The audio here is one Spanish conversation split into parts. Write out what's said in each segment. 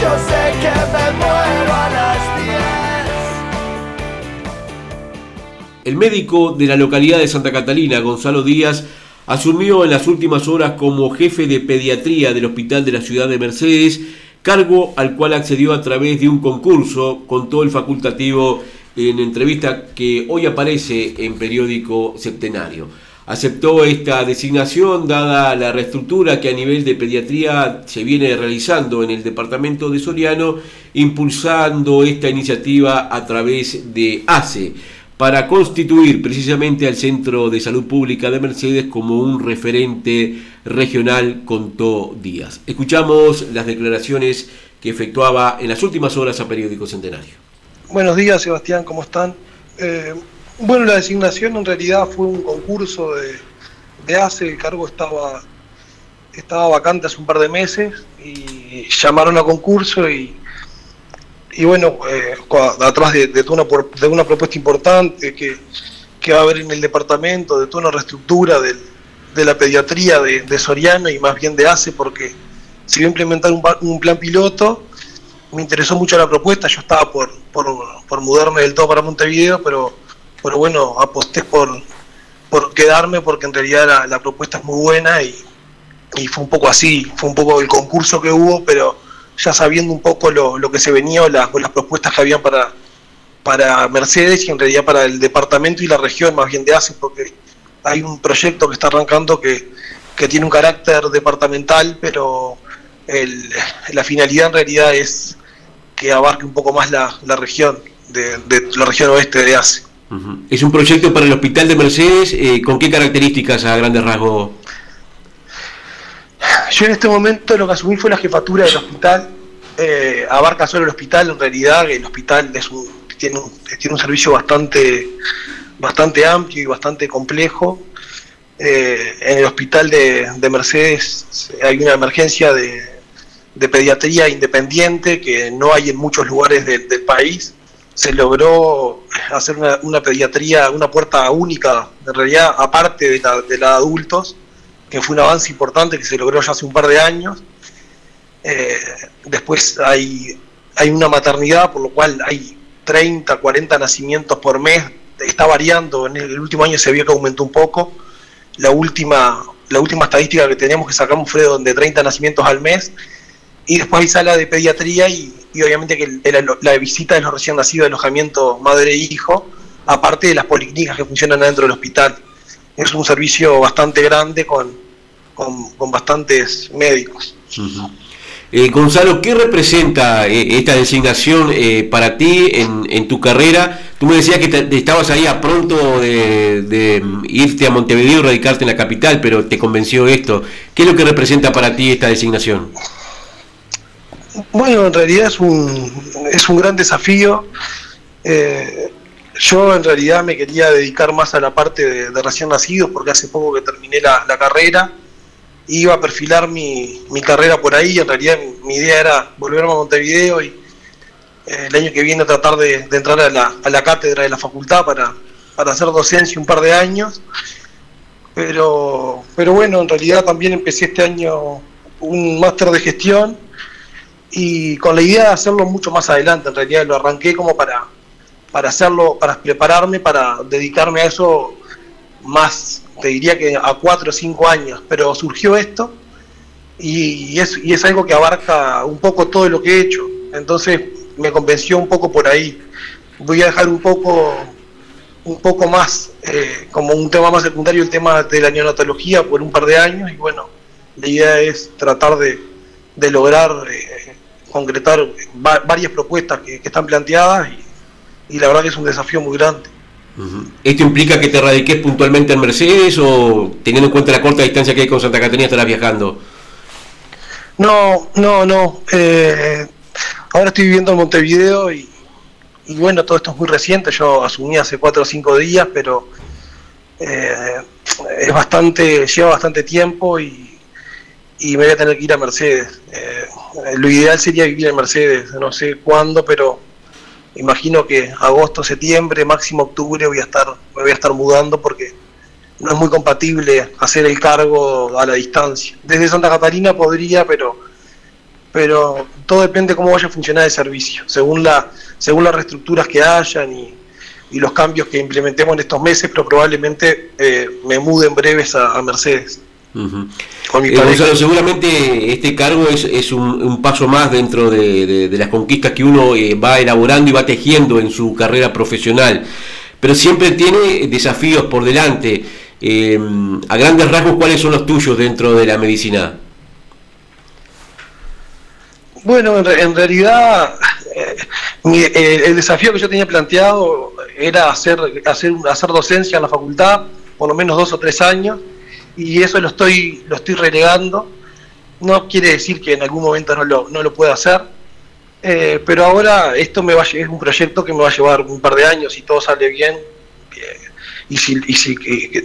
Yo sé que me a las diez. El médico de la localidad de Santa Catalina, Gonzalo Díaz, asumió en las últimas horas como jefe de pediatría del Hospital de la Ciudad de Mercedes, cargo al cual accedió a través de un concurso, contó el facultativo en entrevista que hoy aparece en periódico Septenario. Aceptó esta designación dada la reestructura que a nivel de pediatría se viene realizando en el departamento de Soriano, impulsando esta iniciativa a través de ACE para constituir precisamente al Centro de Salud Pública de Mercedes como un referente regional, contó Díaz. Escuchamos las declaraciones que efectuaba en las últimas horas a Periódico Centenario. Buenos días, Sebastián, ¿cómo están? Eh, bueno, la designación en realidad fue un concurso de, de ACE, el cargo estaba, estaba vacante hace un par de meses y llamaron a concurso y, y bueno, eh, atrás de, de, una, de una propuesta importante que, que, va a haber en el departamento, de toda una reestructura de, de la pediatría de, de, Soriano y más bien de ACE, porque se iba a implementar un, un plan piloto. Me interesó mucho la propuesta, yo estaba por, por, por, mudarme del todo para Montevideo, pero, pero bueno, aposté por, por quedarme porque en realidad la, propuesta es muy buena y, y, fue un poco así, fue un poco el concurso que hubo, pero ya sabiendo un poco lo, lo que se venía o las, las propuestas que habían para, para Mercedes y en realidad para el departamento y la región más bien de ACE, porque hay un proyecto que está arrancando que, que tiene un carácter departamental, pero el, la finalidad en realidad es que abarque un poco más la, la región, de, de, la región oeste de ACE. ¿Es un proyecto para el Hospital de Mercedes? Eh, ¿Con qué características a grandes rasgos? Yo en este momento lo que asumí fue la jefatura del hospital. Eh, abarca solo el hospital, en realidad el hospital es un, tiene, un, tiene un servicio bastante, bastante amplio y bastante complejo. Eh, en el hospital de, de, Mercedes hay una emergencia de, pediatría independiente que no hay en muchos lugares de, del país. Se logró hacer una, pediatría, una puerta única, en realidad aparte de la de, la adultos, que fue un avance importante que se logró ya hace un par de años. Eh, después hay, hay una maternidad, por lo cual hay 30, 40 nacimientos por mes. Está variando, en el último año se vio que aumentó un poco la última, la última estadística que teníamos que sacamos fue de 30 nacimientos al mes, y después hay sala de pediatría y, obviamente que la, la, visita de los recién nacidos de alojamiento madre e hijo, aparte de las policlínicas que funcionan dentro del hospital. Es un servicio bastante grande con, con, con bastantes médicos. Eh, Gonzalo, ¿qué representa eh, esta designación eh, para ti en, en, tu carrera? Tú me decías que te, estabas ahí a pronto de, de, irte a Montevideo y radicarte en la capital, pero te convenció esto. ¿Qué es lo que representa para ti esta designación? Bueno, en realidad es un, es un gran desafío. Eh, yo en realidad me quería dedicar más a la parte de, de recién nacidos porque hace poco que terminé la, la carrera. Iba a perfilar mi, mi, carrera por ahí, en realidad mi, idea era volverme a Montevideo y eh, el año que viene tratar de, de entrar a la, a la, cátedra de la facultad para, para hacer docencia un par de años, pero, pero bueno, en realidad también empecé este año un máster de gestión y con la idea de hacerlo mucho más adelante, en realidad lo arranqué como para, para hacerlo, para prepararme, para dedicarme a eso más te diría que a cuatro o cinco años, pero surgió esto y es, y es algo que abarca un poco todo lo que he hecho, entonces me convenció un poco por ahí. Voy a dejar un poco un poco más eh, como un tema más secundario el tema de la neonatología por un par de años y bueno, la idea es tratar de, de lograr eh, concretar va varias propuestas que, que están planteadas y, y la verdad que es un desafío muy grande. ¿Esto implica que te radiques puntualmente en Mercedes o teniendo en cuenta la corta distancia que hay con Santa Catarina estarás viajando? No, no, no. Eh, ahora estoy viviendo en Montevideo y, y, bueno, todo esto es muy reciente. Yo asumí hace cuatro o cinco días, pero eh, es bastante, lleva bastante tiempo y, y, me voy a tener que ir a Mercedes. Eh, lo ideal sería vivir en Mercedes, no sé cuándo, pero imagino que agosto, septiembre, máximo octubre voy a estar, me voy a estar mudando porque no es muy compatible hacer el cargo a la distancia. Desde Santa Catalina podría, pero, pero todo depende de cómo vaya a funcionar el servicio, según, la, según las reestructuras que hayan y, y los cambios que implementemos en estos meses, pero probablemente eh, me mude en breves a, a Mercedes. Uh -huh. eh, Gonzalo, seguramente este cargo es, es un, un, paso más dentro de, de, de las conquistas que uno eh, va elaborando y va tejiendo en su carrera profesional, pero siempre tiene desafíos por delante. Eh, a grandes rasgos, ¿cuáles son los tuyos dentro de la medicina? Bueno, en, en realidad eh, mi, el desafío que yo tenía planteado era hacer, hacer, hacer docencia en la facultad, por lo menos dos o tres años, y eso lo estoy, lo estoy relegando. No quiere decir que en algún momento no lo, no lo pueda hacer, eh, pero ahora esto me va a, es un proyecto que me va a llevar un par de años si todo sale bien y si, y si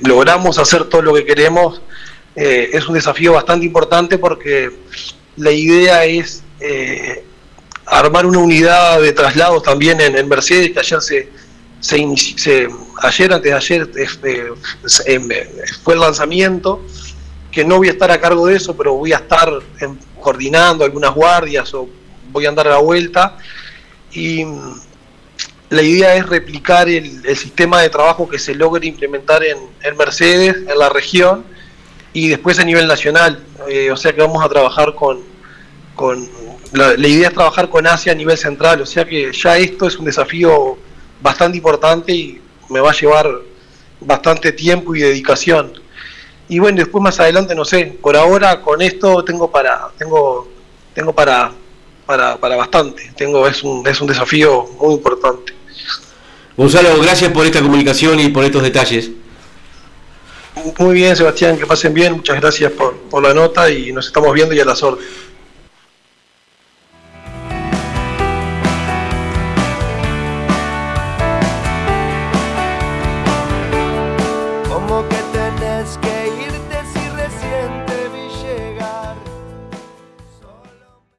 logramos hacer todo lo que queremos, eh, es un desafío bastante importante porque la idea es eh, armar una unidad de traslados también en, en Mercedes, que ayer se, se, se, ayer, antes de ayer, este, fue el lanzamiento, que no voy a estar a cargo de eso, pero voy a estar coordinando algunas guardias o voy a andar a la vuelta. Y la idea es replicar el, sistema de trabajo que se logre implementar en, Mercedes, en la región, y después a nivel nacional. Eh, o sea que vamos a trabajar con, con la, idea es trabajar con Asia a nivel central, o sea que ya esto es un desafío bastante importante y me va a llevar bastante tiempo y dedicación. Y bueno, después más adelante no sé, por ahora con esto tengo para tengo tengo para para, para bastante. Tengo es un es un desafío muy importante. Gonzalo, gracias por esta comunicación y por estos detalles. Muy bien, Sebastián, que pasen bien. Muchas gracias por, por la nota y nos estamos viendo y a las órdenes.